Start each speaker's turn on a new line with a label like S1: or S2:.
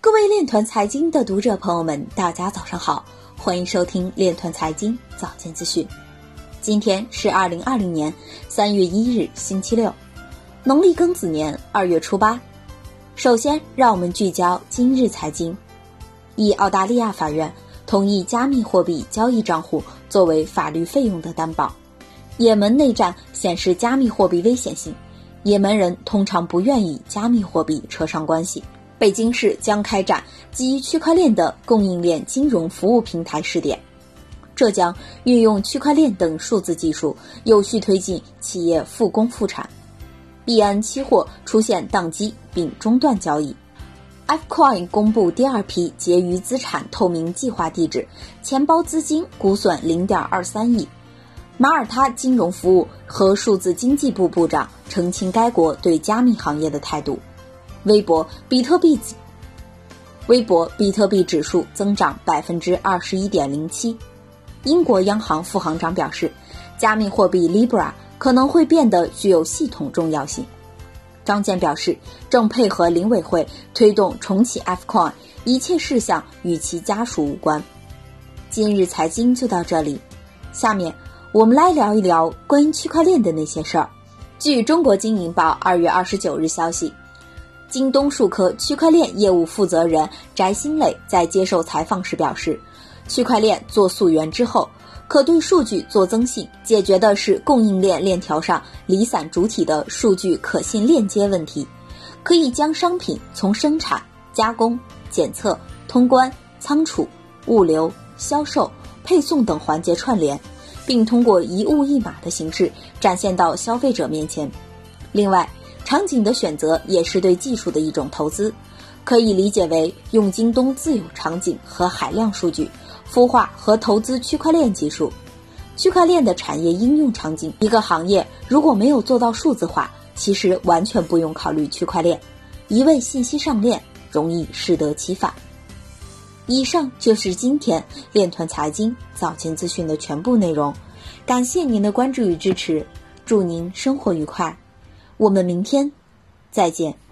S1: 各位链团财经的读者朋友们，大家早上好，欢迎收听链团财经早间资讯。今天是二零二零年三月一日，星期六，农历庚子年二月初八。首先，让我们聚焦今日财经。一、澳大利亚法院同意加密货币交易账户作为法律费用的担保。也门内战显示加密货币危险性，也门人通常不愿意加密货币扯上关系。北京市将开展基于区块链的供应链金融服务平台试点。浙江运用区块链等数字技术，有序推进企业复工复产。币安期货出现宕机并中断交易。Fcoin 公布第二批结余资产透明计划地址，钱包资金估算零点二三亿。马耳他金融服务和数字经济部部长澄清该国对加密行业的态度。微博比特币，微博比特币指数增长百分之二十一点零七。英国央行副行长表示，加密货币 Libra 可能会变得具有系统重要性。张健表示，正配合林委会推动重启 Fcoin，一切事项与其家属无关。今日财经就到这里，下面我们来聊一聊关于区块链的那些事儿。据中国经营报二月二十九日消息。京东数科区块链业务负责人翟新磊在接受采访时表示，区块链做溯源之后，可对数据做增信，解决的是供应链链条上离散主体的数据可信链接问题，可以将商品从生产、加工、检测、通关、仓储、物流、销售、配送等环节串联，并通过一物一码的形式展现到消费者面前。另外，场景的选择也是对技术的一种投资，可以理解为用京东自有场景和海量数据孵化和投资区块链技术。区块链的产业应用场景，一个行业如果没有做到数字化，其实完全不用考虑区块链，一味信息上链容易适得其反。以上就是今天链团财经早间资讯的全部内容，感谢您的关注与支持，祝您生活愉快。我们明天再见。